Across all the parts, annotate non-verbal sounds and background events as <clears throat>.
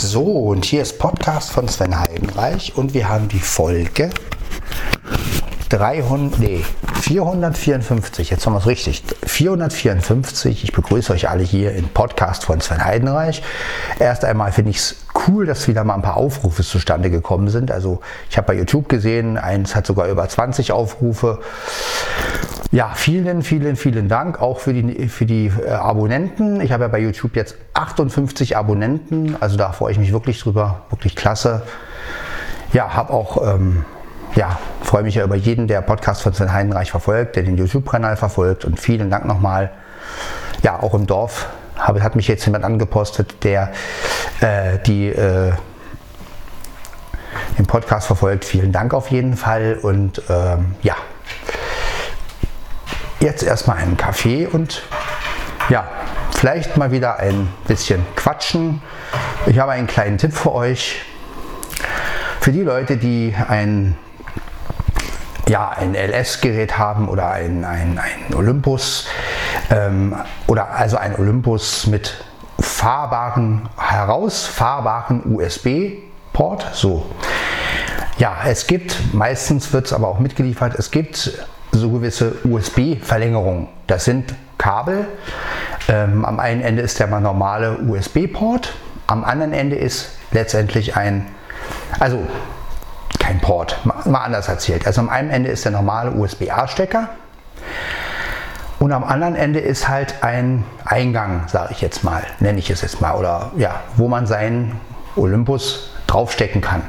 So, und hier ist Podcast von Sven Heidenreich und wir haben die Folge 300, nee, 454, jetzt haben wir es richtig, 454. Ich begrüße euch alle hier im Podcast von Sven Heidenreich. Erst einmal finde ich es cool, dass wieder mal ein paar Aufrufe zustande gekommen sind. Also ich habe bei YouTube gesehen, eins hat sogar über 20 Aufrufe. Ja, vielen, vielen, vielen Dank auch für die, für die äh, Abonnenten. Ich habe ja bei YouTube jetzt 58 Abonnenten, also da freue ich mich wirklich drüber, wirklich klasse. Ja, habe auch ähm, ja, freue mich ja über jeden, der Podcast von Sven Heidenreich verfolgt, der den YouTube-Kanal verfolgt und vielen Dank nochmal. Ja, auch im Dorf habe, hat mich jetzt jemand angepostet, der äh, die, äh, den Podcast verfolgt. Vielen Dank auf jeden Fall und ähm, ja, jetzt erstmal einen Kaffee und ja, vielleicht mal wieder ein bisschen quatschen. Ich habe einen kleinen Tipp für euch. Für die Leute, die ein ja, ein LS-Gerät haben oder ein, ein, ein Olympus ähm, oder also ein Olympus mit fahrbaren, herausfahrbaren USB-Port. So. Ja, es gibt, meistens wird es aber auch mitgeliefert, es gibt so gewisse USB-Verlängerungen. Das sind Kabel. Ähm, am einen Ende ist der mal normale USB-Port, am anderen Ende ist letztendlich ein, also kein Port. Mal anders erzählt. Also am einen Ende ist der normale USB-A-Stecker und am anderen Ende ist halt ein Eingang, sage ich jetzt mal, nenne ich es jetzt mal, oder ja, wo man seinen Olympus draufstecken kann.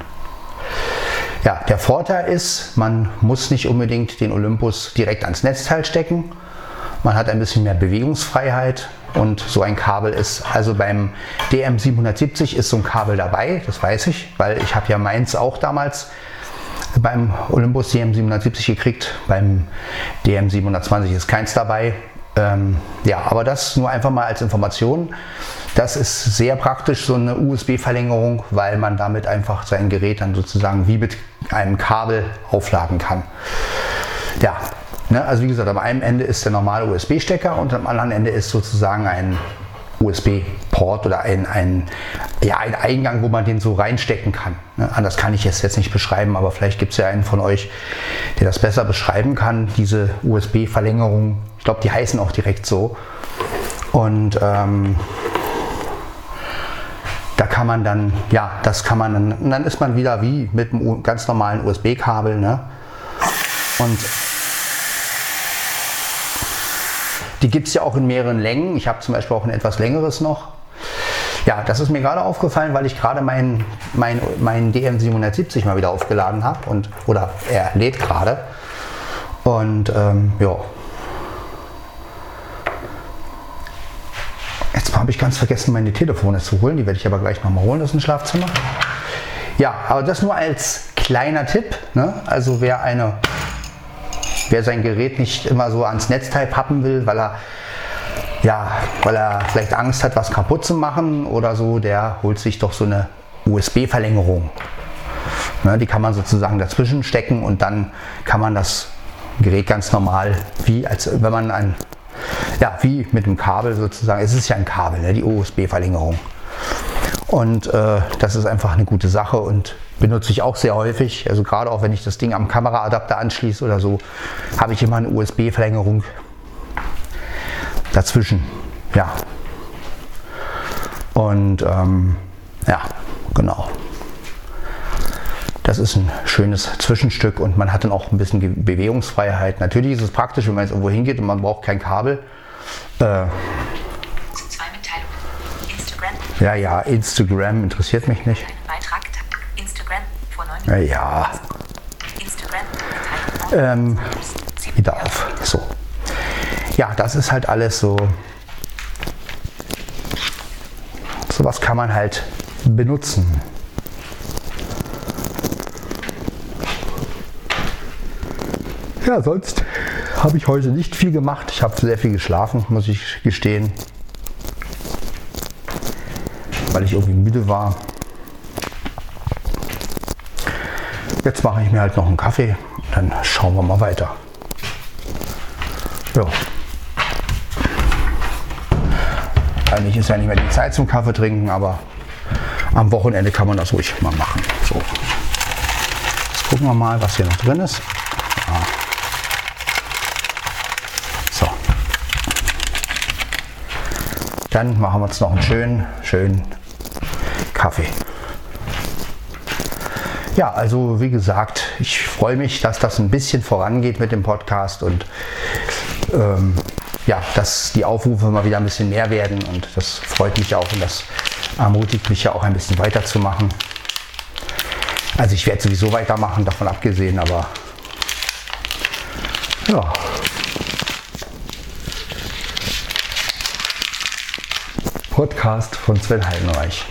Ja, der Vorteil ist, man muss nicht unbedingt den Olympus direkt ans Netzteil stecken. Man hat ein bisschen mehr Bewegungsfreiheit und so ein Kabel ist, also beim DM770 ist so ein Kabel dabei, das weiß ich, weil ich habe ja meins auch damals beim Olympus DM770 gekriegt, beim DM720 ist keins dabei. Ähm, ja, aber das nur einfach mal als Information. Das ist sehr praktisch, so eine USB-Verlängerung, weil man damit einfach sein Gerät dann sozusagen wie mit einem Kabel aufladen kann. Ja, ne, also wie gesagt, am einen Ende ist der normale USB-Stecker und am anderen Ende ist sozusagen ein USB-Port oder ein, ein, ja, ein Eingang, wo man den so reinstecken kann. Ne? Anders kann ich es jetzt nicht beschreiben, aber vielleicht gibt es ja einen von euch, der das besser beschreiben kann, diese USB-Verlängerung. Ich glaube, die heißen auch direkt so. Und ähm, da kann man dann, ja, das kann man dann, und dann ist man wieder wie mit einem ganz normalen USB-Kabel. Ne? Und Die gibt es ja auch in mehreren Längen. Ich habe zum Beispiel auch ein etwas längeres noch. Ja, das ist mir gerade aufgefallen, weil ich gerade meinen mein, mein DM770 mal wieder aufgeladen habe und oder er lädt gerade. Und ähm, ja. Jetzt habe ich ganz vergessen, meine Telefone zu holen. Die werde ich aber gleich nochmal holen aus dem Schlafzimmer. Ja, aber das nur als kleiner Tipp. Ne? Also wer eine wer sein Gerät nicht immer so ans Netzteil pappen will, weil er ja, weil er vielleicht Angst hat, was kaputt zu machen oder so, der holt sich doch so eine USB-Verlängerung. Ne, die kann man sozusagen dazwischen stecken und dann kann man das Gerät ganz normal, wie als wenn man ein, ja, wie mit einem Kabel sozusagen, es ist ja ein Kabel, ne, die USB-Verlängerung. Und äh, das ist einfach eine gute Sache und benutze ich auch sehr häufig. Also gerade auch wenn ich das Ding am Kameraadapter anschließe oder so, habe ich immer eine USB-Verlängerung dazwischen. Ja. Und ähm, ja, genau. Das ist ein schönes Zwischenstück und man hat dann auch ein bisschen Bewegungsfreiheit. Natürlich ist es praktisch, wenn man jetzt irgendwo hingeht und man braucht kein Kabel. Äh, ja, ja, Instagram interessiert mich nicht. Ja. Instagram. Ähm, wieder auf. So. Ja, das ist halt alles so. Sowas kann man halt benutzen. Ja, sonst habe ich heute nicht viel gemacht. Ich habe sehr viel geschlafen, muss ich gestehen weil ich irgendwie müde war. Jetzt mache ich mir halt noch einen Kaffee, dann schauen wir mal weiter. Ja. Eigentlich ist ja nicht mehr die Zeit zum Kaffee trinken, aber am Wochenende kann man das ruhig mal machen. So. Jetzt gucken wir mal, was hier noch drin ist. Ja. So. Dann machen wir uns noch einen schönen, schönen Kaffee. Ja, also wie gesagt, ich freue mich, dass das ein bisschen vorangeht mit dem Podcast und ähm, ja, dass die Aufrufe mal wieder ein bisschen mehr werden und das freut mich auch und das ermutigt mich ja auch ein bisschen weiterzumachen. Also ich werde sowieso weitermachen, davon abgesehen, aber ja. Podcast von Sven Heidenreich.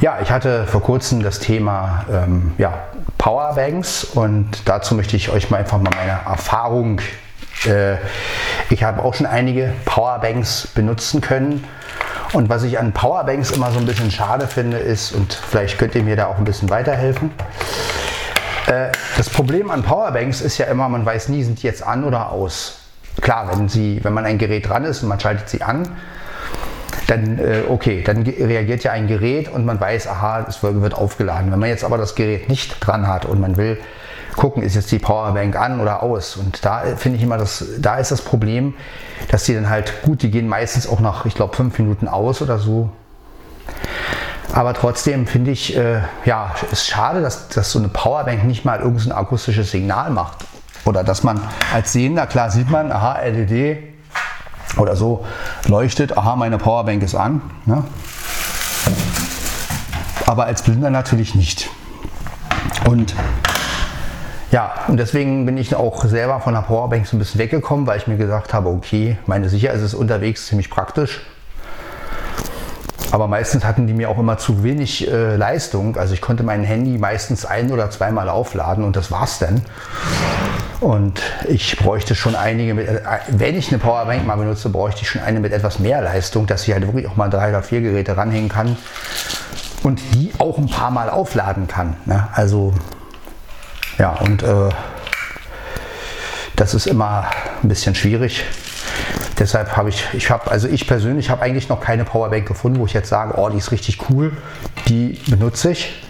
Ja, ich hatte vor kurzem das Thema ähm, ja, Powerbanks und dazu möchte ich euch mal einfach mal meine Erfahrung. Äh, ich habe auch schon einige Powerbanks benutzen können und was ich an Powerbanks immer so ein bisschen schade finde ist, und vielleicht könnt ihr mir da auch ein bisschen weiterhelfen, äh, das Problem an Powerbanks ist ja immer, man weiß nie, sind die jetzt an oder aus. Klar, wenn, sie, wenn man ein Gerät dran ist und man schaltet sie an, dann äh, okay, dann reagiert ja ein Gerät und man weiß, aha, es wird aufgeladen. Wenn man jetzt aber das Gerät nicht dran hat und man will gucken, ist jetzt die Powerbank an oder aus. Und da äh, finde ich immer, dass da ist das Problem, dass die dann halt, gut, die gehen meistens auch nach, ich glaube, fünf Minuten aus oder so. Aber trotzdem finde ich, äh, ja, ist schade, dass, dass so eine Powerbank nicht mal irgendein akustisches Signal macht. Oder dass man als Sehender, klar sieht man, aha, LED, oder so leuchtet, aha, meine Powerbank ist an. Ne? Aber als Blinder natürlich nicht. Und ja, und deswegen bin ich auch selber von der Powerbank so ein bisschen weggekommen, weil ich mir gesagt habe, okay, meine sicher ist unterwegs ziemlich praktisch. Aber meistens hatten die mir auch immer zu wenig äh, Leistung. Also ich konnte mein Handy meistens ein- oder zweimal aufladen und das war's dann. Und ich bräuchte schon einige, mit, äh, wenn ich eine Powerbank mal benutze, bräuchte ich schon eine mit etwas mehr Leistung, dass ich halt wirklich auch mal drei oder vier Geräte ranhängen kann und die auch ein paar Mal aufladen kann. Ne? Also ja, und äh, das ist immer ein bisschen schwierig. Deshalb habe ich, ich habe, also ich persönlich habe eigentlich noch keine Powerbank gefunden, wo ich jetzt sage, oh, die ist richtig cool, die benutze ich.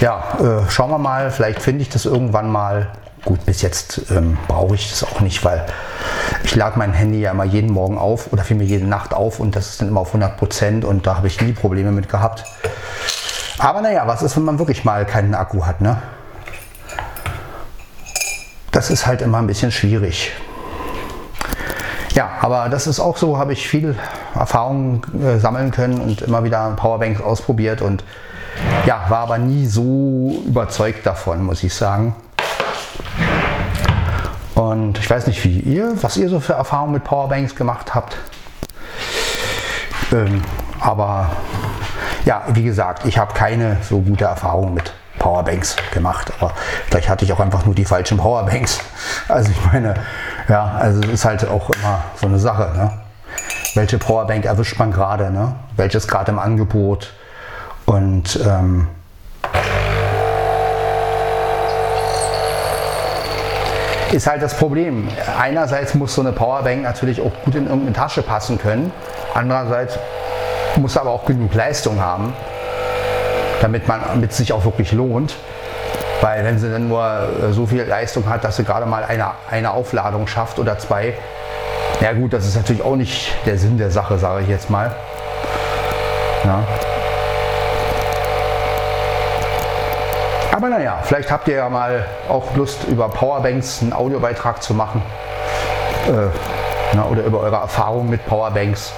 Ja, äh, schauen wir mal, vielleicht finde ich das irgendwann mal. Gut, bis jetzt ähm, brauche ich das auch nicht, weil ich lade mein Handy ja immer jeden Morgen auf oder vielmehr jede Nacht auf und das ist dann immer auf 100 Prozent und da habe ich nie Probleme mit gehabt. Aber naja, was ist, wenn man wirklich mal keinen Akku hat, ne? Das ist halt immer ein bisschen schwierig. Ja, aber das ist auch so, habe ich viel Erfahrung äh, sammeln können und immer wieder Powerbanks ausprobiert und ja, war aber nie so überzeugt davon, muss ich sagen. Und ich weiß nicht, wie ihr, was ihr so für Erfahrungen mit Powerbanks gemacht habt. Ähm, aber ja, wie gesagt, ich habe keine so gute Erfahrung mit Powerbanks gemacht. Aber vielleicht hatte ich auch einfach nur die falschen Powerbanks. Also ich meine, ja, also es ist halt auch immer so eine Sache. Ne? Welche Powerbank erwischt man gerade? Ne? Welches gerade im Angebot? Und ähm, ist halt das Problem. Einerseits muss so eine Powerbank natürlich auch gut in irgendeine Tasche passen können. Andererseits muss aber auch genug Leistung haben, damit man damit sich auch wirklich lohnt. Weil wenn sie dann nur äh, so viel Leistung hat, dass sie gerade mal eine, eine Aufladung schafft oder zwei, ja gut, das ist natürlich auch nicht der Sinn der Sache, sage ich jetzt mal. Ja. Aber naja, vielleicht habt ihr ja mal auch Lust, über Powerbanks einen Audiobeitrag zu machen. Äh, na, oder über eure Erfahrungen mit Powerbanks.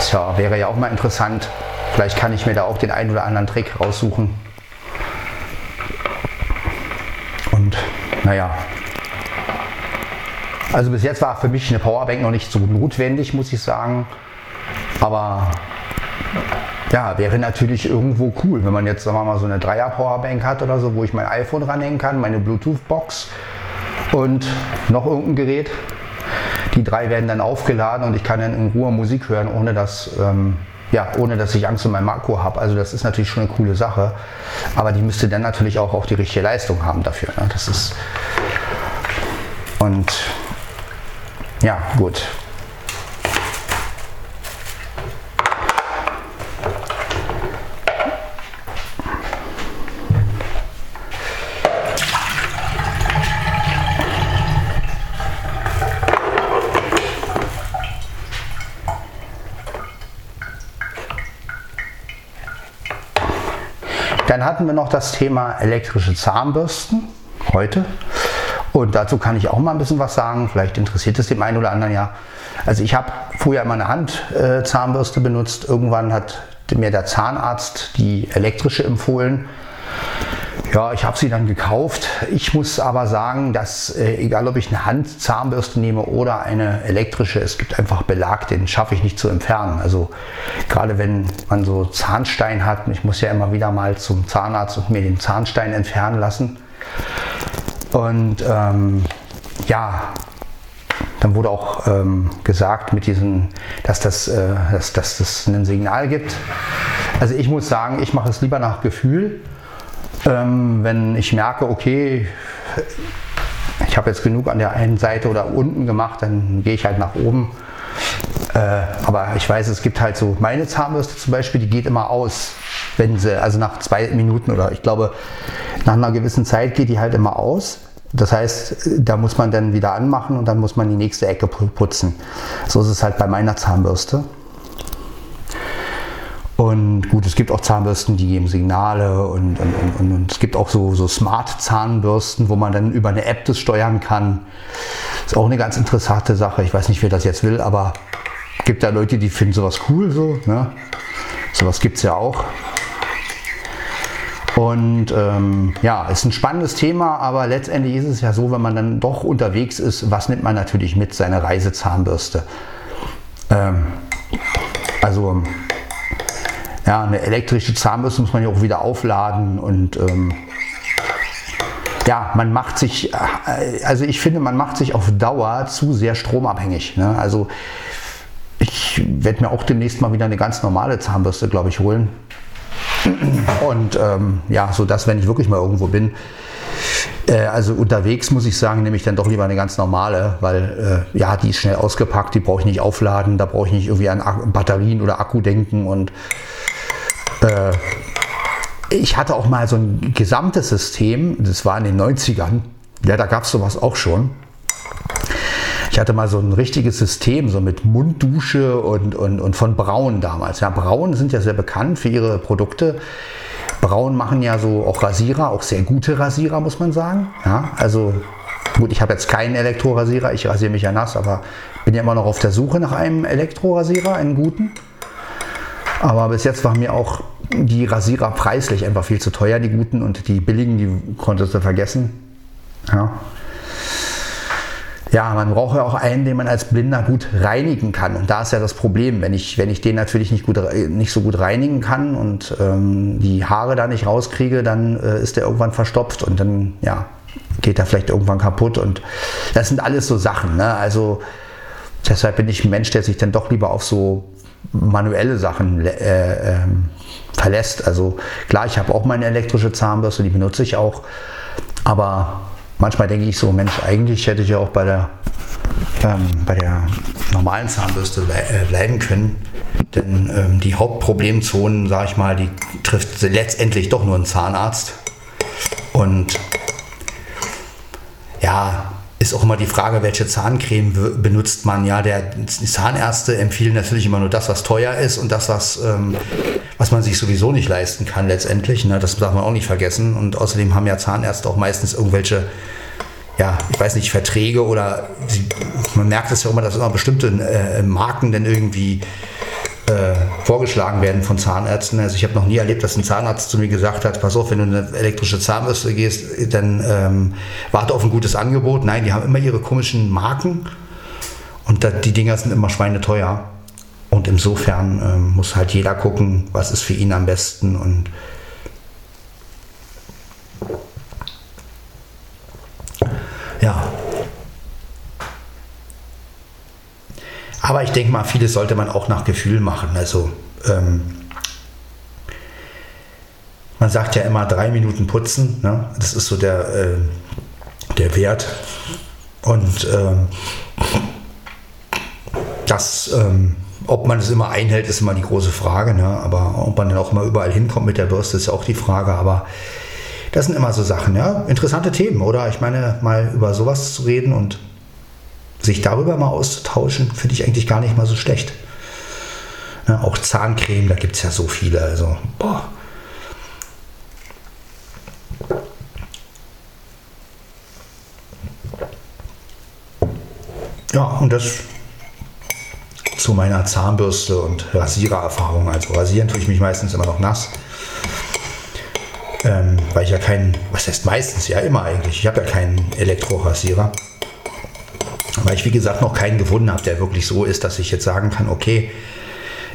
Tja, wäre ja auch mal interessant. Vielleicht kann ich mir da auch den einen oder anderen Trick raussuchen. Und naja. Also bis jetzt war für mich eine Powerbank noch nicht so notwendig, muss ich sagen. Aber ja, wäre natürlich irgendwo cool, wenn man jetzt, sagen wir mal, so eine Dreier-Powerbank hat oder so, wo ich mein iPhone ranhängen kann, meine Bluetooth-Box und noch irgendein Gerät. Die drei werden dann aufgeladen und ich kann dann in Ruhe Musik hören, ohne dass, ähm, ja, ohne dass ich Angst um meinem Akku habe. Also das ist natürlich schon eine coole Sache. Aber die müsste dann natürlich auch, auch die richtige Leistung haben dafür. Ne? Das ist und ja, gut. Hatten wir noch das Thema elektrische Zahnbürsten heute. Und dazu kann ich auch mal ein bisschen was sagen. Vielleicht interessiert es dem einen oder anderen ja. Also ich habe früher immer eine Handzahnbürste benutzt. Irgendwann hat mir der Zahnarzt die elektrische empfohlen. Ja, ich habe sie dann gekauft. Ich muss aber sagen, dass äh, egal ob ich eine Handzahnbürste nehme oder eine elektrische, es gibt einfach Belag, den schaffe ich nicht zu entfernen. Also gerade wenn man so Zahnstein hat, ich muss ja immer wieder mal zum Zahnarzt und mir den Zahnstein entfernen lassen. Und ähm, ja, dann wurde auch ähm, gesagt, mit diesen, dass, das, äh, dass, dass das ein Signal gibt. Also ich muss sagen, ich mache es lieber nach Gefühl. Ähm, wenn ich merke, okay, ich habe jetzt genug an der einen Seite oder unten gemacht, dann gehe ich halt nach oben. Äh, aber ich weiß, es gibt halt so, meine Zahnbürste zum Beispiel, die geht immer aus, wenn sie, also nach zwei Minuten oder ich glaube, nach einer gewissen Zeit geht die halt immer aus. Das heißt, da muss man dann wieder anmachen und dann muss man die nächste Ecke putzen. So ist es halt bei meiner Zahnbürste. Und gut, es gibt auch Zahnbürsten, die geben Signale und, und, und, und es gibt auch so, so Smart-Zahnbürsten, wo man dann über eine App das steuern kann. Ist auch eine ganz interessante Sache. Ich weiß nicht, wer das jetzt will, aber gibt da Leute, die finden sowas cool. So, ne? Sowas gibt es ja auch. Und ähm, ja, ist ein spannendes Thema, aber letztendlich ist es ja so, wenn man dann doch unterwegs ist, was nimmt man natürlich mit? Seine Reisezahnbürste. Ähm, also ja, eine elektrische Zahnbürste muss man ja auch wieder aufladen und ähm, ja, man macht sich, äh, also ich finde, man macht sich auf Dauer zu sehr stromabhängig. Ne? Also ich werde mir auch demnächst mal wieder eine ganz normale Zahnbürste, glaube ich, holen. Und ähm, ja, so dass, wenn ich wirklich mal irgendwo bin, äh, also unterwegs muss ich sagen, nehme ich dann doch lieber eine ganz normale, weil äh, ja, die ist schnell ausgepackt, die brauche ich nicht aufladen, da brauche ich nicht irgendwie an Batterien oder Akku denken und äh, ich hatte auch mal so ein gesamtes System, das war in den 90ern, ja, da gab es sowas auch schon. Ich hatte mal so ein richtiges System, so mit Munddusche und, und, und von Braun damals. Ja, Braun sind ja sehr bekannt für ihre Produkte. Braun machen ja so auch Rasierer, auch sehr gute Rasierer, muss man sagen. Ja, also gut, ich habe jetzt keinen Elektrorasierer, ich rasiere mich ja nass, aber bin ja immer noch auf der Suche nach einem Elektrorasierer, einen guten. Aber bis jetzt waren mir auch die Rasierer preislich einfach viel zu teuer, die guten und die billigen, die konntest du vergessen. Ja ja, man braucht ja auch einen, den man als Blinder gut reinigen kann. Und da ist ja das Problem, wenn ich, wenn ich den natürlich nicht, gut, nicht so gut reinigen kann und ähm, die Haare da nicht rauskriege, dann äh, ist der irgendwann verstopft und dann ja, geht er vielleicht irgendwann kaputt. Und das sind alles so Sachen. Ne? Also deshalb bin ich ein Mensch, der sich dann doch lieber auf so manuelle Sachen äh, äh, verlässt. Also klar, ich habe auch meine elektrische Zahnbürste, die benutze ich auch. Aber manchmal denke ich so, Mensch, eigentlich hätte ich ja auch bei der, ähm, bei der normalen Zahnbürste äh, bleiben können. Denn ähm, die Hauptproblemzonen, sage ich mal, die trifft letztendlich doch nur ein Zahnarzt. Und ja, ist auch immer die Frage, welche Zahncreme benutzt man. Ja, der, Zahnärzte empfehlen natürlich immer nur das, was teuer ist und das, was, ähm, was man sich sowieso nicht leisten kann letztendlich. Ne? Das darf man auch nicht vergessen. Und außerdem haben ja Zahnärzte auch meistens irgendwelche, ja, ich weiß nicht, Verträge oder sie, man merkt es ja immer, dass immer bestimmte äh, Marken dann irgendwie vorgeschlagen werden von Zahnärzten. Also ich habe noch nie erlebt, dass ein Zahnarzt zu mir gesagt hat, pass auf, wenn du eine elektrische Zahnbürste gehst, dann ähm, warte auf ein gutes Angebot. Nein, die haben immer ihre komischen Marken und da, die Dinger sind immer schweineteuer. Und insofern äh, muss halt jeder gucken, was ist für ihn am besten und ja. Aber ich denke mal, vieles sollte man auch nach Gefühl machen. Also ähm, man sagt ja immer drei Minuten putzen. Ne? Das ist so der, äh, der Wert. Und ähm, das, ähm, ob man es immer einhält, ist immer die große Frage. Ne? Aber ob man dann auch immer überall hinkommt mit der Bürste, ist ja auch die Frage. Aber das sind immer so Sachen, ja. Interessante Themen, oder? Ich meine, mal über sowas zu reden und sich darüber mal auszutauschen, finde ich eigentlich gar nicht mal so schlecht. Ja, auch Zahncreme, da gibt es ja so viele. Also, boah. Ja, und das zu meiner Zahnbürste und Rasierererfahrung. Also rasieren tue ich mich meistens immer noch nass. Ähm, weil ich ja keinen, was heißt meistens, ja immer eigentlich, ich habe ja keinen Elektrorasierer. Weil ich wie gesagt noch keinen gefunden habe, der wirklich so ist, dass ich jetzt sagen kann, okay,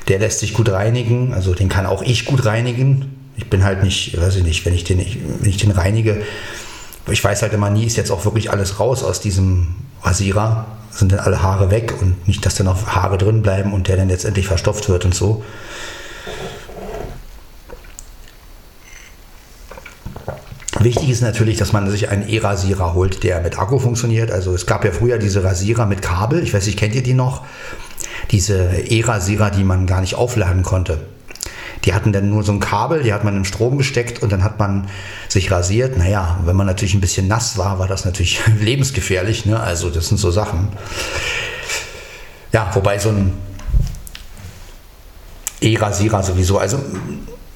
der lässt sich gut reinigen, also den kann auch ich gut reinigen. Ich bin halt nicht, weiß ich nicht, wenn ich den, wenn ich den reinige, ich weiß halt immer nie, ist jetzt auch wirklich alles raus aus diesem Rasierer, sind dann alle Haare weg und nicht, dass dann noch Haare drin bleiben und der dann letztendlich verstopft wird und so. Wichtig ist natürlich, dass man sich einen E-Rasierer holt, der mit Akku funktioniert. Also es gab ja früher diese Rasierer mit Kabel. Ich weiß nicht, kennt ihr die noch? Diese E-Rasierer, die man gar nicht aufladen konnte. Die hatten dann nur so ein Kabel, die hat man im Strom gesteckt und dann hat man sich rasiert. Naja, wenn man natürlich ein bisschen nass war, war das natürlich <laughs> lebensgefährlich. Ne? Also das sind so Sachen. Ja, wobei so ein E-Rasierer sowieso, also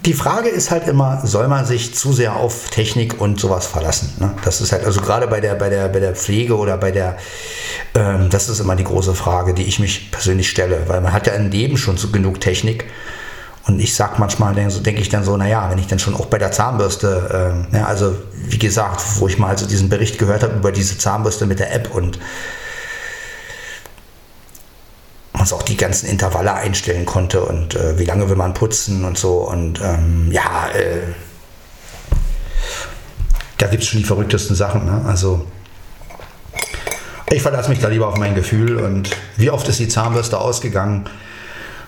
die Frage ist halt immer, soll man sich zu sehr auf Technik und sowas verlassen? Ne? Das ist halt, also gerade bei der, bei der, bei der Pflege oder bei der, ähm, das ist immer die große Frage, die ich mich persönlich stelle, weil man hat ja im Leben schon so genug Technik. Und ich sag manchmal, so denke ich dann so, naja, wenn ich dann schon auch bei der Zahnbürste, ähm, ja, also wie gesagt, wo ich mal also diesen Bericht gehört habe über diese Zahnbürste mit der App und man auch die ganzen Intervalle einstellen konnte und äh, wie lange will man putzen und so. Und ähm, ja, äh, da gibt es schon die verrücktesten Sachen. Ne? Also ich verlasse mich da lieber auf mein Gefühl und wie oft ist die Zahnbürste ausgegangen?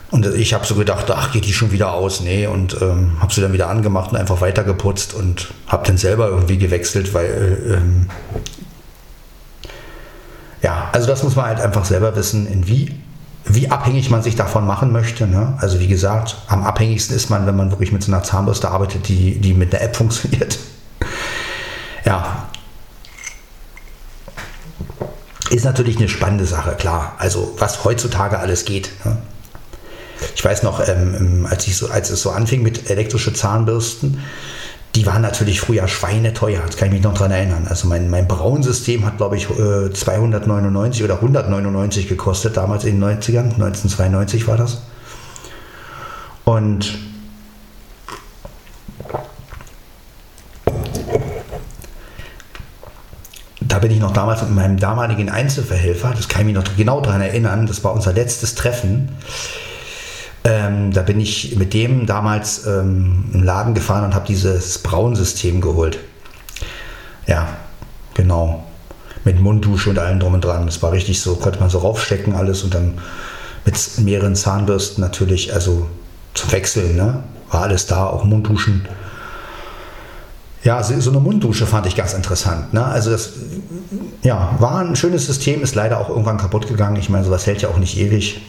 Und ich habe so gedacht, ach, geht die schon wieder aus? Nee, und ähm, habe sie dann wieder angemacht und einfach weiter geputzt und habe dann selber irgendwie gewechselt, weil äh, ähm, ja, also das muss man halt einfach selber wissen, in wie wie abhängig man sich davon machen möchte. Ne? Also wie gesagt, am abhängigsten ist man, wenn man wirklich mit so einer Zahnbürste arbeitet, die, die mit der App funktioniert. ja. Ist natürlich eine spannende Sache, klar. Also was heutzutage alles geht. Ne? Ich weiß noch, ähm, als, ich so, als es so anfing mit elektrischen Zahnbürsten, die waren natürlich früher schweineteuer, das kann ich mich noch daran erinnern. Also mein, mein Braunsystem hat, glaube ich, 299 äh, oder 199 gekostet, damals in den 90ern, 1992 war das. Und da bin ich noch damals mit meinem damaligen Einzelverhelfer, das kann ich mich noch genau daran erinnern, das war unser letztes Treffen ähm, da bin ich mit dem damals ähm, im Laden gefahren und habe dieses Braunsystem geholt. Ja, genau. Mit Munddusche und allem drum und dran. Das war richtig so, konnte man so raufstecken alles und dann mit mehreren Zahnbürsten natürlich, also zum Wechseln, ne? War alles da, auch Mundduschen. Ja, so eine Munddusche fand ich ganz interessant. Ne? Also das ja, war ein schönes System, ist leider auch irgendwann kaputt gegangen. Ich meine, sowas hält ja auch nicht ewig.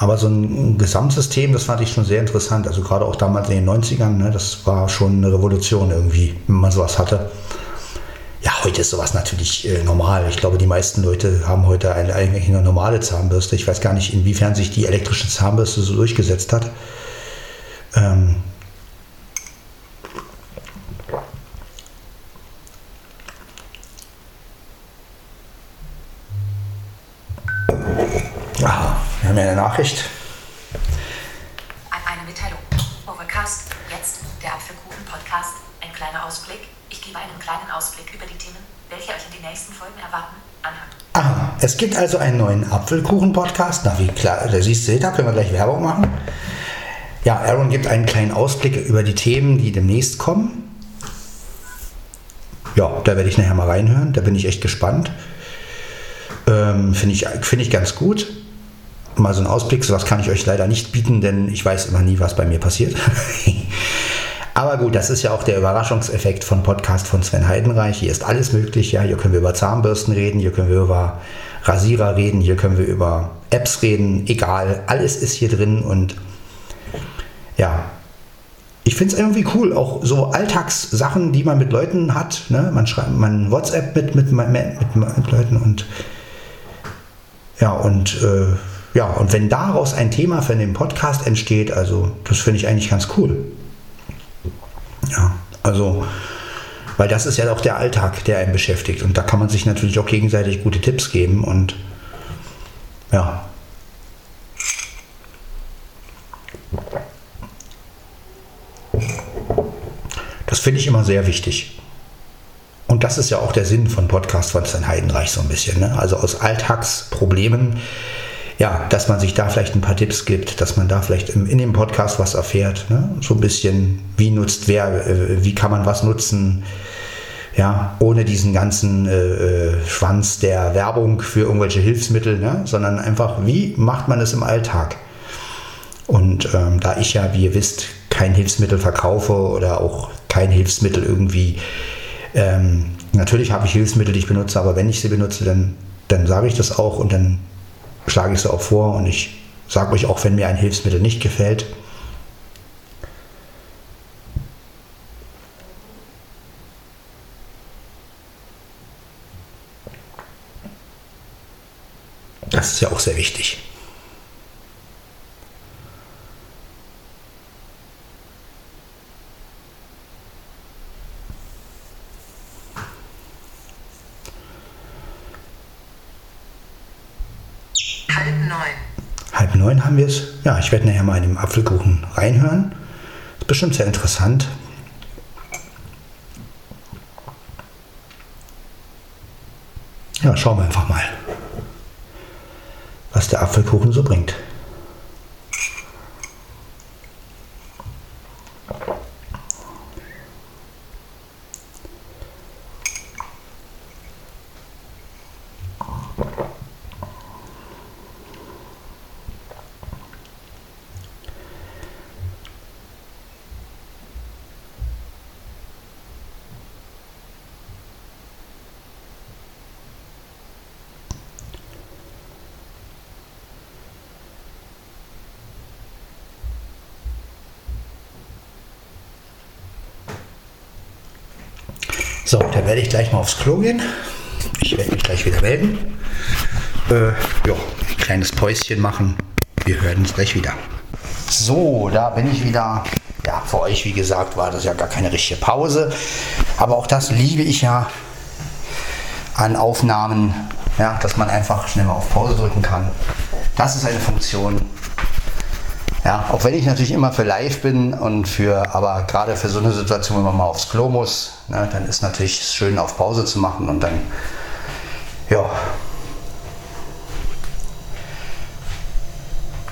Aber so ein Gesamtsystem, das fand ich schon sehr interessant. Also gerade auch damals in den 90ern, ne, das war schon eine Revolution irgendwie, wenn man sowas hatte. Ja, heute ist sowas natürlich äh, normal. Ich glaube, die meisten Leute haben heute eine, eigentlich eine normale Zahnbürste. Ich weiß gar nicht, inwiefern sich die elektrische Zahnbürste so durchgesetzt hat. Ähm, Nachricht. Eine Mitteilung. Overcast, jetzt der Apfelkuchen-Podcast Ein kleiner Ausblick. Ich gebe einen kleinen Ausblick über die Themen, welche euch in den nächsten Folgen erwarten. Anhang. Aha, es gibt also einen neuen Apfelkuchen-Podcast. Na, wie klar, da siehst du, da können wir gleich Werbung machen. Ja, Aaron gibt einen kleinen Ausblick über die Themen, die demnächst kommen. Ja, da werde ich nachher mal reinhören. Da bin ich echt gespannt. Ähm, Finde ich, find ich ganz gut. Mal so einen Ausblick, sowas kann ich euch leider nicht bieten, denn ich weiß immer nie, was bei mir passiert. <laughs> Aber gut, das ist ja auch der Überraschungseffekt von Podcast von Sven Heidenreich. Hier ist alles möglich. Ja, hier können wir über Zahnbürsten reden, hier können wir über Rasierer reden, hier können wir über Apps reden. Egal, alles ist hier drin und ja, ich finde es irgendwie cool, auch so Alltagssachen, die man mit Leuten hat. Ne? Man schreibt man WhatsApp mit, mit, mit, mit, mit Leuten und ja, und äh, ja, und wenn daraus ein Thema für den Podcast entsteht, also das finde ich eigentlich ganz cool. Ja, also, weil das ist ja auch der Alltag, der einen beschäftigt. Und da kann man sich natürlich auch gegenseitig gute Tipps geben und ja. Das finde ich immer sehr wichtig. Und das ist ja auch der Sinn von Podcast von Sven Heidenreich so ein bisschen. Ne? Also aus Alltagsproblemen ja, dass man sich da vielleicht ein paar Tipps gibt, dass man da vielleicht im, in dem Podcast was erfährt. Ne? So ein bisschen, wie nutzt wer, äh, wie kann man was nutzen, ja, ohne diesen ganzen äh, äh, Schwanz der Werbung für irgendwelche Hilfsmittel, ne? sondern einfach, wie macht man es im Alltag? Und ähm, da ich ja, wie ihr wisst, kein Hilfsmittel verkaufe oder auch kein Hilfsmittel irgendwie, ähm, natürlich habe ich Hilfsmittel, die ich benutze, aber wenn ich sie benutze, dann, dann sage ich das auch und dann schlage ich es auch vor und ich sage euch auch, wenn mir ein Hilfsmittel nicht gefällt. Das ist ja auch sehr wichtig. halb neun haben wir es. Ja, ich werde nachher mal in den Apfelkuchen reinhören. Ist bestimmt sehr interessant. Ja, schauen wir einfach mal, was der Apfelkuchen so bringt. So, dann werde ich gleich mal aufs Klo gehen. Ich werde mich gleich wieder melden. Äh, ja, kleines Päuschen machen. Wir hören uns gleich wieder. So, da bin ich wieder. Ja, für euch, wie gesagt, war das ja gar keine richtige Pause. Aber auch das liebe ich ja an Aufnahmen, ja, dass man einfach schnell mal auf Pause drücken kann. Das ist eine Funktion, ja, auch wenn ich natürlich immer für live bin und für, aber gerade für so eine Situation, wenn man mal aufs Klo muss, ne, dann ist natürlich schön auf Pause zu machen und dann, ja.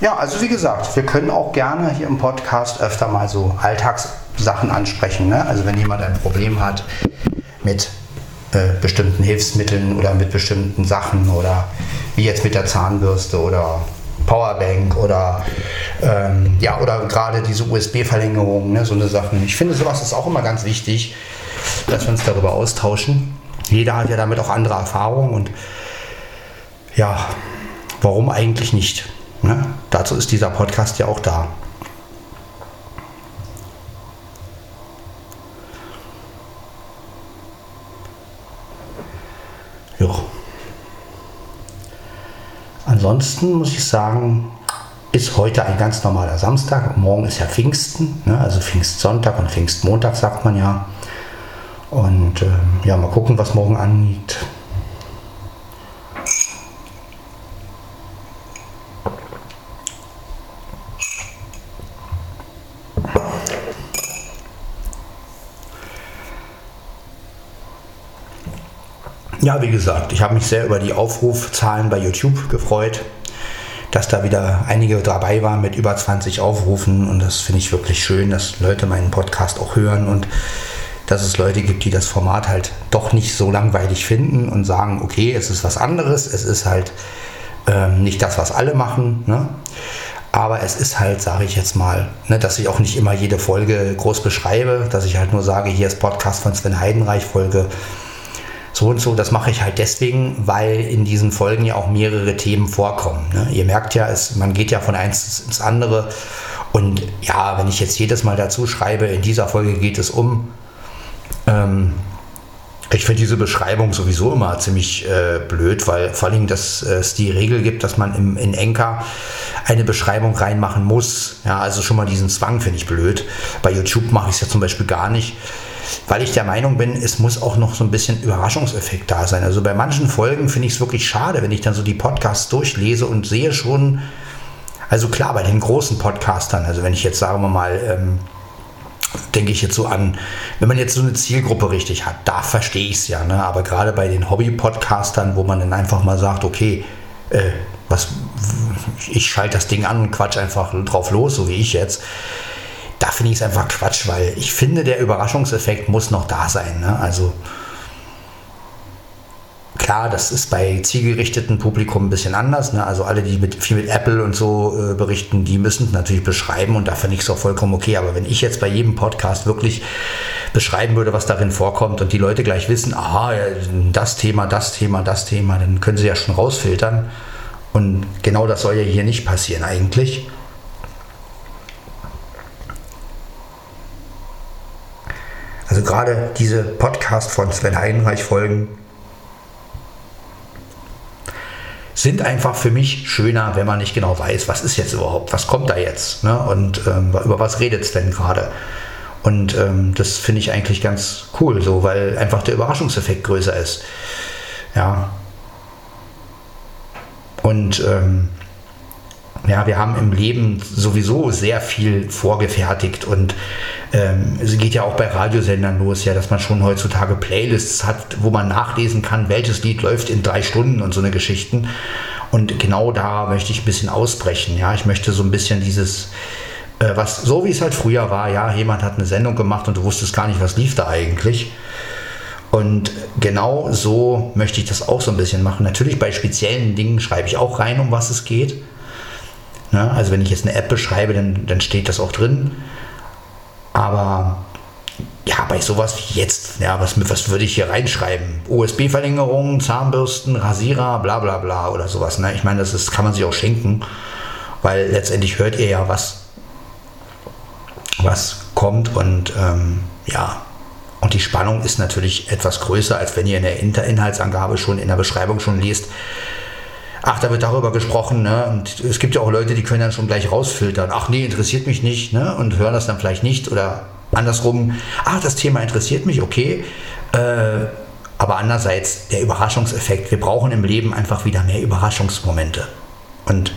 Ja, also wie gesagt, wir können auch gerne hier im Podcast öfter mal so Alltagssachen ansprechen. Ne? Also wenn jemand ein Problem hat mit äh, bestimmten Hilfsmitteln oder mit bestimmten Sachen oder wie jetzt mit der Zahnbürste oder Powerbank oder ähm, ja oder gerade diese USB-Verlängerung, ne, so eine Sachen. Ich finde sowas ist auch immer ganz wichtig, dass wir uns darüber austauschen. Jeder hat ja damit auch andere Erfahrungen und ja, warum eigentlich nicht? Ne? Dazu ist dieser Podcast ja auch da. Ansonsten muss ich sagen, ist heute ein ganz normaler Samstag. Morgen ist ja Pfingsten, ne? also Pfingstsonntag und Pfingstmontag sagt man ja. Und äh, ja, mal gucken, was morgen anliegt. Ja, wie gesagt, ich habe mich sehr über die Aufrufzahlen bei YouTube gefreut, dass da wieder einige dabei waren mit über 20 Aufrufen und das finde ich wirklich schön, dass Leute meinen Podcast auch hören und dass es Leute gibt, die das Format halt doch nicht so langweilig finden und sagen, okay, es ist was anderes, es ist halt ähm, nicht das, was alle machen. Ne? Aber es ist halt, sage ich jetzt mal, ne, dass ich auch nicht immer jede Folge groß beschreibe, dass ich halt nur sage, hier ist Podcast von Sven Heidenreich, Folge so und so. Das mache ich halt deswegen, weil in diesen Folgen ja auch mehrere Themen vorkommen. Ne? Ihr merkt ja, es, man geht ja von eins ins andere. Und ja, wenn ich jetzt jedes Mal dazu schreibe, in dieser Folge geht es um ähm, ich finde diese Beschreibung sowieso immer ziemlich äh, blöd, weil vor allem, dass es die Regel gibt, dass man im, in Enka eine Beschreibung reinmachen muss. Ja, also schon mal diesen Zwang finde ich blöd. Bei YouTube mache ich es ja zum Beispiel gar nicht, weil ich der Meinung bin, es muss auch noch so ein bisschen Überraschungseffekt da sein. Also bei manchen Folgen finde ich es wirklich schade, wenn ich dann so die Podcasts durchlese und sehe schon, also klar, bei den großen Podcastern, also wenn ich jetzt sagen wir mal, ähm, denke ich jetzt so an, wenn man jetzt so eine Zielgruppe richtig hat, da verstehe ich es ja. Ne? Aber gerade bei den Hobby-Podcastern, wo man dann einfach mal sagt, okay, äh, was, ich schalte das Ding an und quatsch einfach drauf los, so wie ich jetzt. Da finde ich es einfach Quatsch, weil ich finde, der Überraschungseffekt muss noch da sein. Ne? Also Klar, das ist bei zielgerichteten Publikum ein bisschen anders. Ne? Also alle, die mit, viel mit Apple und so äh, berichten, die müssen natürlich beschreiben und da finde ich es auch vollkommen okay. Aber wenn ich jetzt bei jedem Podcast wirklich beschreiben würde, was darin vorkommt und die Leute gleich wissen, aha, das Thema, das Thema, das Thema, dann können sie ja schon rausfiltern. Und genau das soll ja hier nicht passieren eigentlich. Gerade diese Podcast von Sven Heinreich Folgen sind einfach für mich schöner, wenn man nicht genau weiß, was ist jetzt überhaupt, was kommt da jetzt ne? und ähm, über was redet es denn gerade. Und ähm, das finde ich eigentlich ganz cool, so, weil einfach der Überraschungseffekt größer ist. Ja. Und ähm, ja, wir haben im Leben sowieso sehr viel vorgefertigt und ähm, es geht ja auch bei Radiosendern los, ja, dass man schon heutzutage Playlists hat, wo man nachlesen kann, welches Lied läuft in drei Stunden und so eine Geschichten. Und genau da möchte ich ein bisschen ausbrechen. Ja, ich möchte so ein bisschen dieses, äh, was so wie es halt früher war, ja, jemand hat eine Sendung gemacht und du wusstest gar nicht, was lief da eigentlich. Und genau so möchte ich das auch so ein bisschen machen. Natürlich bei speziellen Dingen schreibe ich auch rein, um was es geht. Ja, also wenn ich jetzt eine App beschreibe, dann, dann steht das auch drin. Aber ja, bei sowas wie jetzt, ja, was, was würde ich hier reinschreiben? USB-Verlängerung, Zahnbürsten, Rasierer, bla bla bla oder sowas. Ne? Ich meine, das ist, kann man sich auch schenken, weil letztendlich hört ihr ja, was, was kommt und ähm, ja. Und die Spannung ist natürlich etwas größer, als wenn ihr in der Inhaltsangabe schon in der Beschreibung schon liest, ach, da wird darüber gesprochen, ne? Und es gibt ja auch Leute, die können dann schon gleich rausfiltern. Ach nee, interessiert mich nicht, ne? Und hören das dann vielleicht nicht oder andersrum, ach, das Thema interessiert mich, okay. Äh, aber andererseits der Überraschungseffekt. Wir brauchen im Leben einfach wieder mehr Überraschungsmomente. Und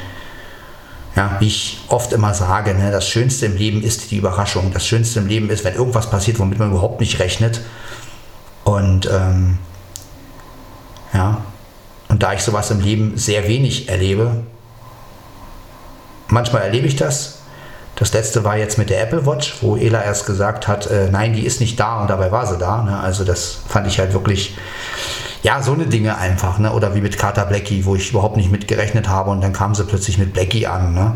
ja, wie ich oft immer sage, ne, das Schönste im Leben ist die Überraschung. Das Schönste im Leben ist, wenn irgendwas passiert, womit man überhaupt nicht rechnet. Und ähm, ja, und da ich sowas im Leben sehr wenig erlebe, manchmal erlebe ich das. Das letzte war jetzt mit der Apple Watch, wo Ela erst gesagt hat, äh, nein, die ist nicht da und dabei war sie da. Ne? Also das fand ich halt wirklich, ja, so eine Dinge einfach. Ne? Oder wie mit Carter Blackie, wo ich überhaupt nicht mitgerechnet habe und dann kam sie plötzlich mit Blackie an. Ne?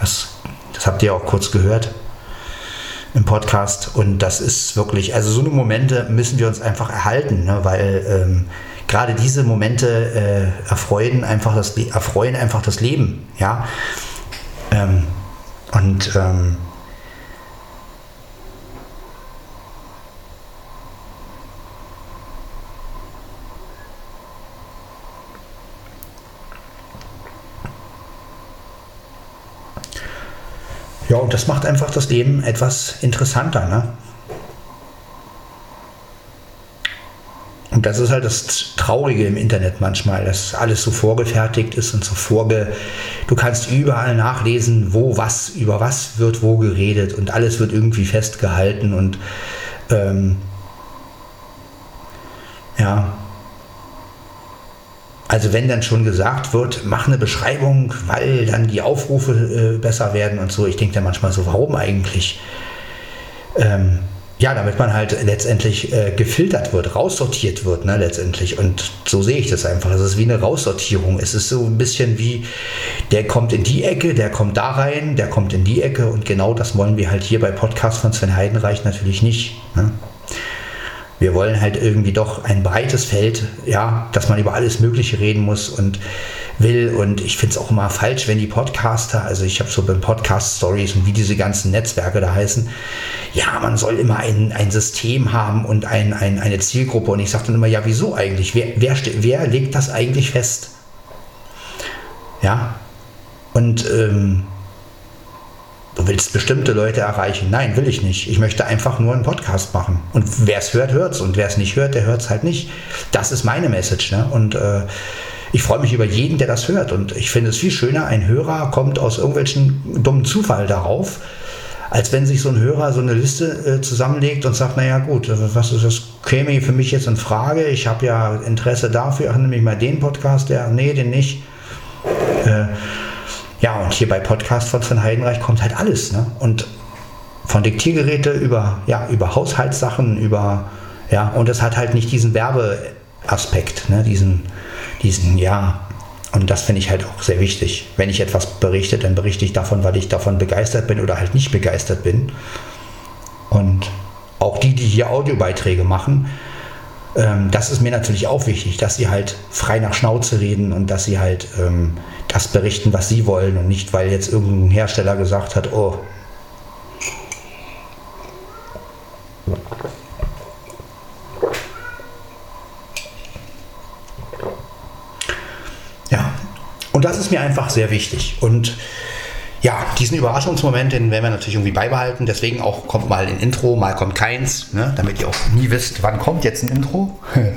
Das, das habt ihr auch kurz gehört im Podcast und das ist wirklich, also so eine Momente müssen wir uns einfach erhalten, ne? weil ähm, gerade diese Momente äh, erfreuen, einfach das, erfreuen einfach das Leben. Ja? Ähm, und ähm, Ja, und das macht einfach das Leben etwas interessanter. Ne? Und das ist halt das Traurige im Internet manchmal, dass alles so vorgefertigt ist und so vorge... Du kannst überall nachlesen, wo was, über was wird wo geredet und alles wird irgendwie festgehalten und ähm, ja, Also wenn dann schon gesagt wird, mach eine Beschreibung, weil dann die Aufrufe äh, besser werden und so. Ich denke dann manchmal so, warum eigentlich? Ähm, ja, damit man halt letztendlich äh, gefiltert wird, raussortiert wird, ne, letztendlich. Und so sehe ich das einfach. Es ist wie eine Raussortierung. Es ist so ein bisschen wie, der kommt in die Ecke, der kommt da rein, der kommt in die Ecke. Und genau das wollen wir halt hier bei Podcast von Sven Heidenreich natürlich nicht. Ne? Wir wollen halt irgendwie doch ein breites Feld, ja, dass man über alles Mögliche reden muss und will. Und ich finde es auch immer falsch, wenn die Podcaster, also ich habe so beim Podcast Stories und wie diese ganzen Netzwerke da heißen, ja, man soll immer ein, ein System haben und ein, ein, eine Zielgruppe. Und ich sage dann immer, ja, wieso eigentlich? Wer, wer, wer legt das eigentlich fest? Ja, und ähm, du willst bestimmte Leute erreichen. Nein, will ich nicht. Ich möchte einfach nur einen Podcast machen. Und wer es hört, hört es. Und wer es nicht hört, der hört es halt nicht. Das ist meine Message. Ne? Und äh, ich freue mich über jeden, der das hört. Und ich finde es viel schöner, ein Hörer kommt aus irgendwelchen dummen Zufall darauf, als wenn sich so ein Hörer so eine Liste äh, zusammenlegt und sagt, naja gut, was ist das käme für mich jetzt in Frage? Ich habe ja Interesse dafür, ach, nämlich mal den Podcast, der, nee, den nicht. Äh, ja, und hier bei Podcast von Sven Heidenreich kommt halt alles. Ne? Und von Diktiergeräte über, ja, über Haushaltssachen, über, ja, und es hat halt nicht diesen Werbeaspekt, ne? diesen, diesen, ja, und das finde ich halt auch sehr wichtig. Wenn ich etwas berichte, dann berichte ich davon, weil ich davon begeistert bin oder halt nicht begeistert bin. Und auch die, die hier Audiobeiträge machen, ähm, das ist mir natürlich auch wichtig, dass sie halt frei nach Schnauze reden und dass sie halt ähm, das berichten, was sie wollen und nicht, weil jetzt irgendein Hersteller gesagt hat, oh, Und das ist mir einfach sehr wichtig. Und ja, diesen Überraschungsmoment, den werden wir natürlich irgendwie beibehalten. Deswegen auch kommt mal ein Intro, mal kommt keins, ne? damit ihr auch nie wisst, wann kommt jetzt ein Intro. <laughs>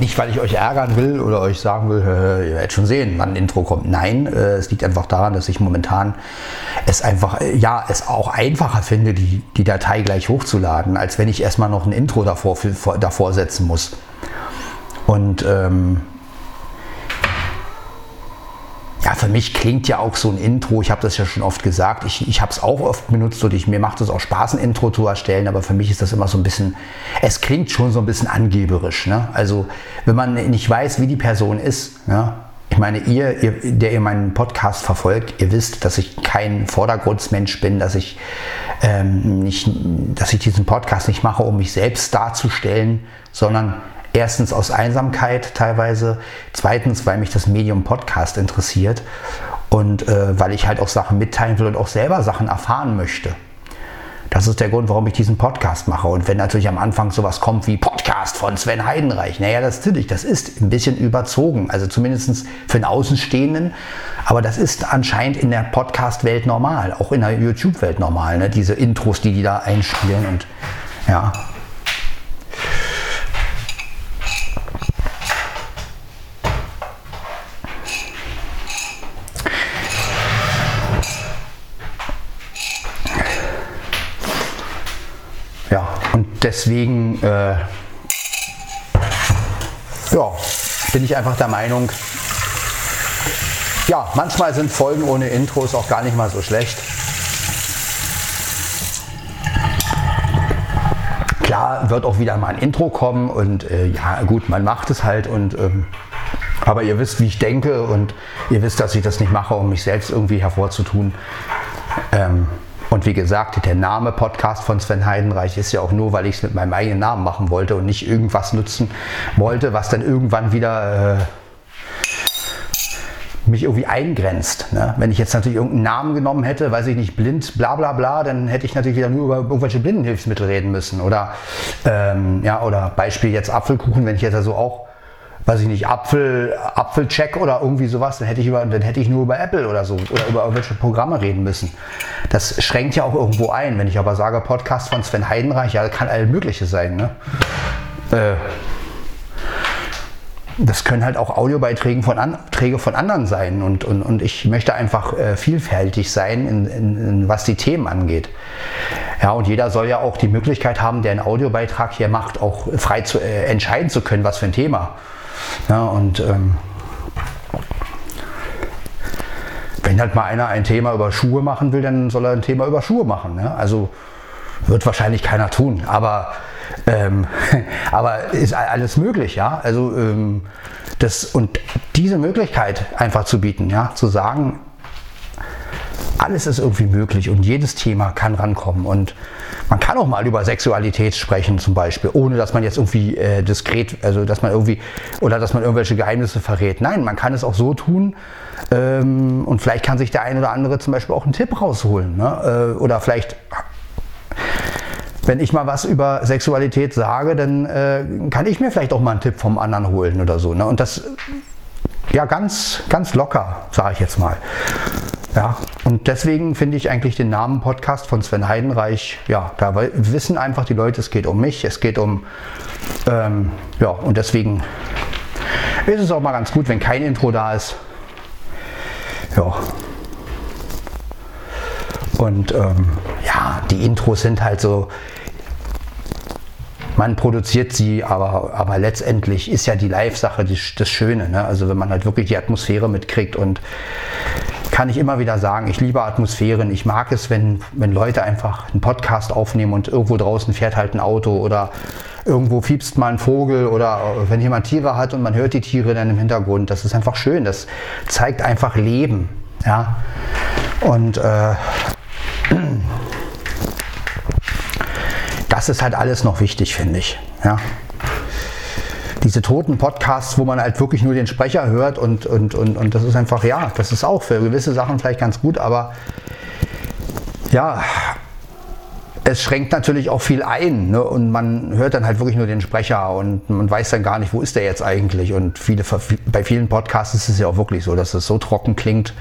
Nicht, weil ich euch ärgern will oder euch sagen will, ihr werdet schon sehen, wann ein Intro kommt. Nein, äh, es liegt einfach daran, dass ich momentan es einfach, äh, ja, es auch einfacher finde, die, die Datei gleich hochzuladen, als wenn ich erstmal noch ein Intro davor, davor setzen muss. Und ähm, ja, für mich klingt ja auch so ein Intro, ich habe das ja schon oft gesagt, ich, ich habe es auch oft benutzt und ich, mir macht es auch Spaß, ein Intro zu erstellen, aber für mich ist das immer so ein bisschen, es klingt schon so ein bisschen angeberisch. Ne? Also wenn man nicht weiß, wie die Person ist, ja? ich meine, ihr, ihr, der ihr meinen Podcast verfolgt, ihr wisst, dass ich kein Vordergrundsmensch bin, dass ich, ähm, nicht, dass ich diesen Podcast nicht mache, um mich selbst darzustellen, sondern Erstens aus Einsamkeit teilweise, zweitens, weil mich das Medium Podcast interessiert und äh, weil ich halt auch Sachen mitteilen will und auch selber Sachen erfahren möchte. Das ist der Grund, warum ich diesen Podcast mache. Und wenn natürlich am Anfang sowas kommt wie Podcast von Sven Heidenreich, naja, das natürlich, das ist ein bisschen überzogen. Also zumindest für einen Außenstehenden. Aber das ist anscheinend in der Podcast-Welt normal, auch in der YouTube-Welt normal, ne? diese Intros, die die da einspielen. Und ja, deswegen äh, ja, bin ich einfach der Meinung, ja, manchmal sind Folgen ohne Intros auch gar nicht mal so schlecht. Klar wird auch wieder mal ein Intro kommen und äh, ja gut, man macht es halt und ähm, aber ihr wisst, wie ich denke und ihr wisst, dass ich das nicht mache, um mich selbst irgendwie hervorzutun. Ähm, und wie gesagt, der Name Podcast von Sven Heidenreich ist ja auch nur, weil ich es mit meinem eigenen Namen machen wollte und nicht irgendwas nutzen wollte, was dann irgendwann wieder äh, mich irgendwie eingrenzt. Ne? Wenn ich jetzt natürlich irgendeinen Namen genommen hätte, weiß ich nicht, blind, bla bla bla, dann hätte ich natürlich wieder nur über irgendwelche Blindenhilfsmittel reden müssen. Oder, ähm, ja, oder Beispiel jetzt Apfelkuchen, wenn ich jetzt also auch weiß ich nicht, Apfel, Apfelcheck oder irgendwie sowas, dann hätte ich über, dann hätte ich nur über Apple oder so oder über irgendwelche Programme reden müssen. Das schränkt ja auch irgendwo ein. Wenn ich aber sage Podcast von Sven Heidenreich, ja, kann alles Mögliche sein. Ne? Äh, das können halt auch Audiobeiträge von, an, von anderen sein und, und, und ich möchte einfach äh, vielfältig sein, in, in, in, was die Themen angeht. Ja, und jeder soll ja auch die Möglichkeit haben, der einen Audiobeitrag hier macht, auch frei zu, äh, entscheiden zu können, was für ein Thema. Ja, und ähm, wenn halt mal einer ein Thema über Schuhe machen will, dann soll er ein Thema über Schuhe machen. Ne? Also wird wahrscheinlich keiner tun, aber, ähm, <laughs> aber ist alles möglich, ja. Also ähm, das und diese Möglichkeit einfach zu bieten, ja, zu sagen, alles ist irgendwie möglich und jedes Thema kann rankommen. Und man kann auch mal über Sexualität sprechen, zum Beispiel, ohne dass man jetzt irgendwie äh, diskret, also dass man irgendwie, oder dass man irgendwelche Geheimnisse verrät. Nein, man kann es auch so tun. Ähm, und vielleicht kann sich der ein oder andere zum Beispiel auch einen Tipp rausholen. Ne? Äh, oder vielleicht wenn ich mal was über Sexualität sage, dann äh, kann ich mir vielleicht auch mal einen Tipp vom anderen holen oder so. Ne? Und das ja ganz, ganz locker, sage ich jetzt mal. Ja, und deswegen finde ich eigentlich den Namen Podcast von Sven Heidenreich, ja, da wissen einfach die Leute, es geht um mich, es geht um, ähm, ja, und deswegen ist es auch mal ganz gut, wenn kein Intro da ist. Ja. Und ähm, ja, die Intros sind halt so, man produziert sie, aber, aber letztendlich ist ja die Live-Sache das Schöne. Ne? Also wenn man halt wirklich die Atmosphäre mitkriegt und kann ich immer wieder sagen, ich liebe Atmosphären. Ich mag es, wenn, wenn Leute einfach einen Podcast aufnehmen und irgendwo draußen fährt halt ein Auto oder irgendwo fiebst mal ein Vogel oder wenn jemand Tiere hat und man hört die Tiere dann im Hintergrund. Das ist einfach schön. Das zeigt einfach Leben. Ja? Und äh, <clears throat> das ist halt alles noch wichtig, finde ich. Ja? Diese toten Podcasts, wo man halt wirklich nur den Sprecher hört und, und, und, und das ist einfach, ja, das ist auch für gewisse Sachen vielleicht ganz gut, aber ja, es schränkt natürlich auch viel ein ne? und man hört dann halt wirklich nur den Sprecher und man weiß dann gar nicht, wo ist der jetzt eigentlich und viele, bei vielen Podcasts ist es ja auch wirklich so, dass es so trocken klingt,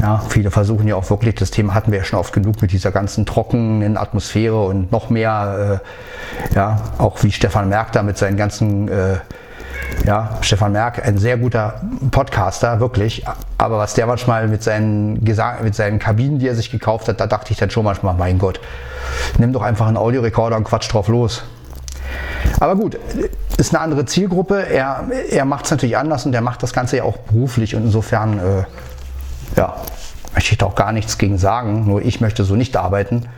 ja, viele versuchen ja auch wirklich, das Thema hatten wir ja schon oft genug mit dieser ganzen trockenen Atmosphäre und noch mehr, äh, ja, auch wie Stefan Merck da mit seinen ganzen, äh, ja, Stefan Merck, ein sehr guter Podcaster, wirklich. Aber was der manchmal mit seinen Gesang, mit seinen Kabinen, die er sich gekauft hat, da dachte ich dann schon manchmal, mein Gott, nimm doch einfach einen Audiorekorder und quatsch drauf los. Aber gut, ist eine andere Zielgruppe. Er, er macht es natürlich anders und er macht das Ganze ja auch beruflich und insofern äh, ja, möchte ich da auch gar nichts gegen sagen, nur ich möchte so nicht arbeiten.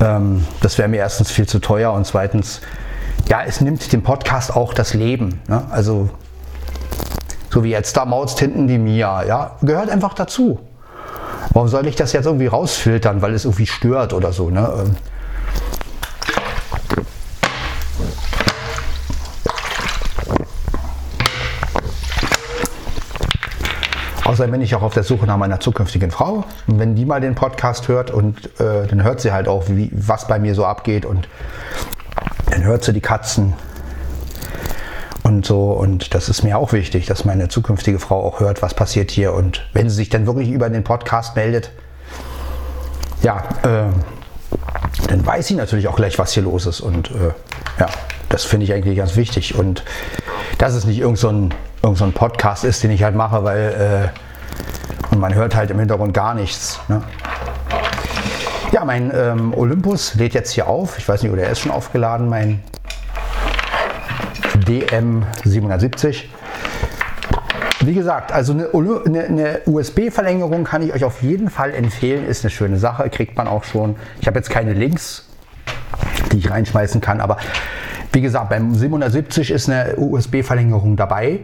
Ähm, das wäre mir erstens viel zu teuer und zweitens, ja, es nimmt dem Podcast auch das Leben. Ne? Also, so wie jetzt da mautzt hinten die Mia, ja, gehört einfach dazu. Warum soll ich das jetzt irgendwie rausfiltern, weil es irgendwie stört oder so? Ne? Ähm, Außerdem bin ich auch auf der Suche nach meiner zukünftigen Frau. Und wenn die mal den Podcast hört und äh, dann hört sie halt auch, wie, was bei mir so abgeht und dann hört sie die Katzen und so. Und das ist mir auch wichtig, dass meine zukünftige Frau auch hört, was passiert hier. Und wenn sie sich dann wirklich über den Podcast meldet, ja, äh, dann weiß sie natürlich auch gleich, was hier los ist. Und äh, ja, das finde ich eigentlich ganz wichtig. Und dass es nicht irgend so ein, irgend so ein Podcast ist, den ich halt mache, weil äh, und man hört halt im Hintergrund gar nichts. Ne? Ja, mein ähm, Olympus lädt jetzt hier auf. Ich weiß nicht, oder er ist schon aufgeladen, mein DM770. Wie gesagt, also eine, eine, eine USB-Verlängerung kann ich euch auf jeden Fall empfehlen. Ist eine schöne Sache, kriegt man auch schon. Ich habe jetzt keine Links, die ich reinschmeißen kann, aber wie gesagt, beim 770 ist eine USB-Verlängerung dabei.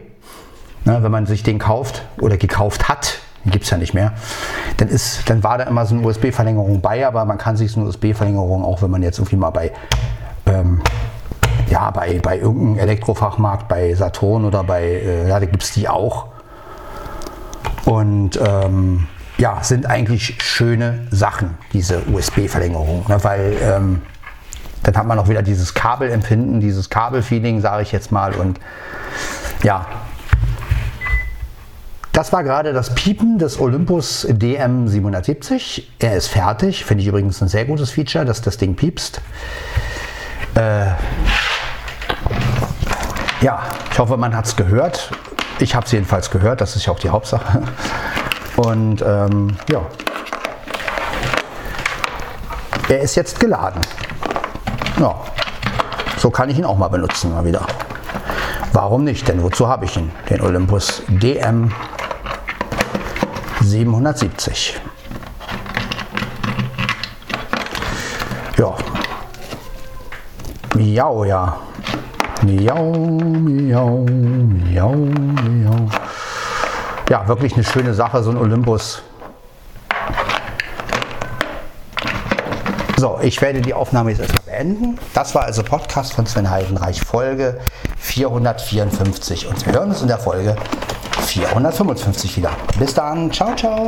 Ne, wenn man sich den kauft oder gekauft hat, gibt es ja nicht mehr, dann, ist, dann war da immer so eine USB-Verlängerung bei, aber man kann sich so eine USB-Verlängerung auch, wenn man jetzt irgendwie mal bei, ähm, ja, bei, bei irgendeinem Elektrofachmarkt, bei Saturn oder bei, äh, ja, da gibt es die auch. Und ähm, ja, sind eigentlich schöne Sachen, diese USB-Verlängerung, ne, weil ähm, dann hat man auch wieder dieses Kabelempfinden, dieses Kabelfeeling, sage ich jetzt mal. Und ja, das war gerade das Piepen des Olympus DM770. Er ist fertig. Finde ich übrigens ein sehr gutes Feature, dass das Ding piepst. Äh, ja, ich hoffe, man hat es gehört. Ich habe es jedenfalls gehört. Das ist ja auch die Hauptsache. Und ähm, ja, er ist jetzt geladen. Ja, so kann ich ihn auch mal benutzen mal wieder. Warum nicht? Denn wozu habe ich ihn? Den Olympus DM 770. Ja. Miau, ja. Miau, miau, miau, miau. Ja, wirklich eine schöne Sache, so ein Olympus. So, ich werde die Aufnahme jetzt erstmal beenden. Das war also Podcast von Sven Heidenreich, Folge 454. Und wir hören uns in der Folge 455 wieder. Bis dann, ciao, ciao.